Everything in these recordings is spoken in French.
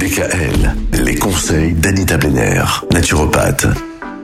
DKL, les conseils d'Anita Benner, naturopathe.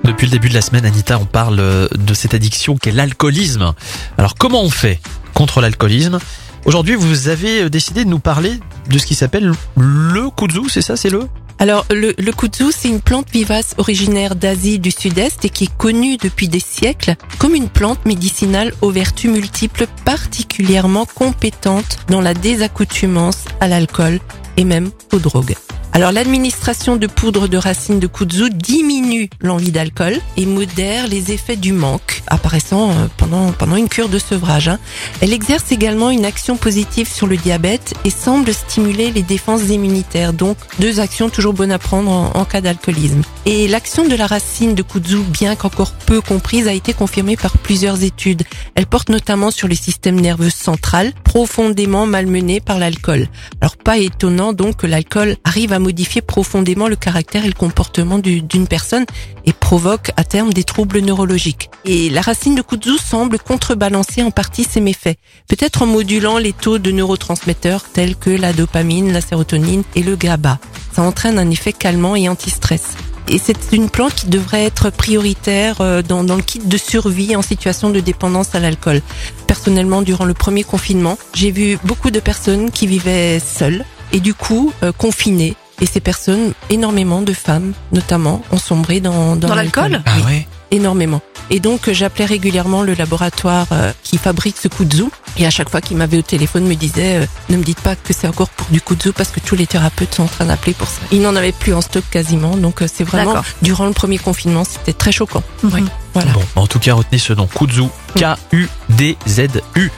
Depuis le début de la semaine, Anita, on parle euh, de cette addiction qu'est l'alcoolisme. Alors comment on fait contre l'alcoolisme? Aujourd'hui, vous avez euh, décidé de nous parler de ce qui s'appelle le kudzu, c'est ça, c'est le? Alors, le, le kudzu, c'est une plante vivace originaire d'Asie du Sud-Est et qui est connue depuis des siècles comme une plante médicinale aux vertus multiples particulièrement compétente dans la désaccoutumance à l'alcool et même aux drogues. Alors l'administration de poudre de racines de kudzu diminue l'envie d'alcool et modère les effets du manque apparaissant euh, pendant, pendant une cure de sevrage. hein. Elle exerce également une action positive sur le diabète et semble stimuler les défenses immunitaires. Donc deux actions toujours bonnes à prendre en, en cas d'alcoolisme. Et l'action de la racine de kudzu, bien qu'encore peu comprise, a été confirmée par plusieurs études. Elle porte notamment sur le système nerveux central, profondément malmené par l'alcool. Alors pas étonnant donc que l'alcool arrive à modifier profondément le caractère et le comportement du- d'une personne et provoque à terme des troubles neurologiques. Et la racine de kudzu semble contrebalancer en partie ces méfaits, peut-être en modulant les taux de neurotransmetteurs tels que la dopamine, la sérotonine et le GABA. Ça entraîne un effet calmant et anti-stress. Et c'est une plante qui devrait être prioritaire euh, dans, dans le kit de survie en situation de dépendance à l'alcool. Personnellement, durant le premier confinement, j'ai vu beaucoup de personnes qui vivaient seules et du coup euh, confinées. Et ces personnes, énormément de femmes notamment, ont sombré dans, Dans l'alcool Ah Oui, ouais énormément. Et donc euh, j'appelais régulièrement le laboratoire euh, qui fabrique ce kudzu. Et à chaque fois qu'il m'avait au téléphone, me disait euh, ne me dites pas que c'est encore pour du kudzu parce que tous les thérapeutes sont en train d'appeler pour ça. Ils n'en avaient plus en stock quasiment. Donc euh, c'est vraiment D'accord. durant le premier confinement, c'était très choquant. Mhm. Oui, voilà. Bon, en tout cas, retenez ce nom, kudzu, K-U-D-Z-U.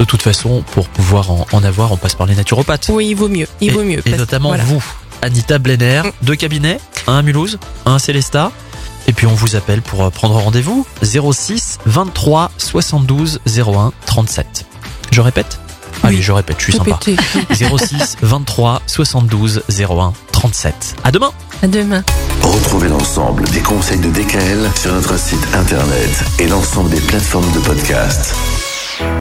De toute façon, pour pouvoir en, en avoir, on passe par les naturopathes. Oui, il vaut mieux. Il et, vaut mieux. Et parce- notamment voilà. vous, Anita Blenner, deux cabinets, un à Mulhouse, un à Célestat. Et puis on vous appelle pour euh, prendre rendez-vous 06 23 72 01 37. Je répète? Allez, Oui. je répète, je suis sympa. pété. 06 23 72 01 37. À demain À demain. Retrouvez l'ensemble des conseils de DKL sur notre site internet et l'ensemble des plateformes de podcast.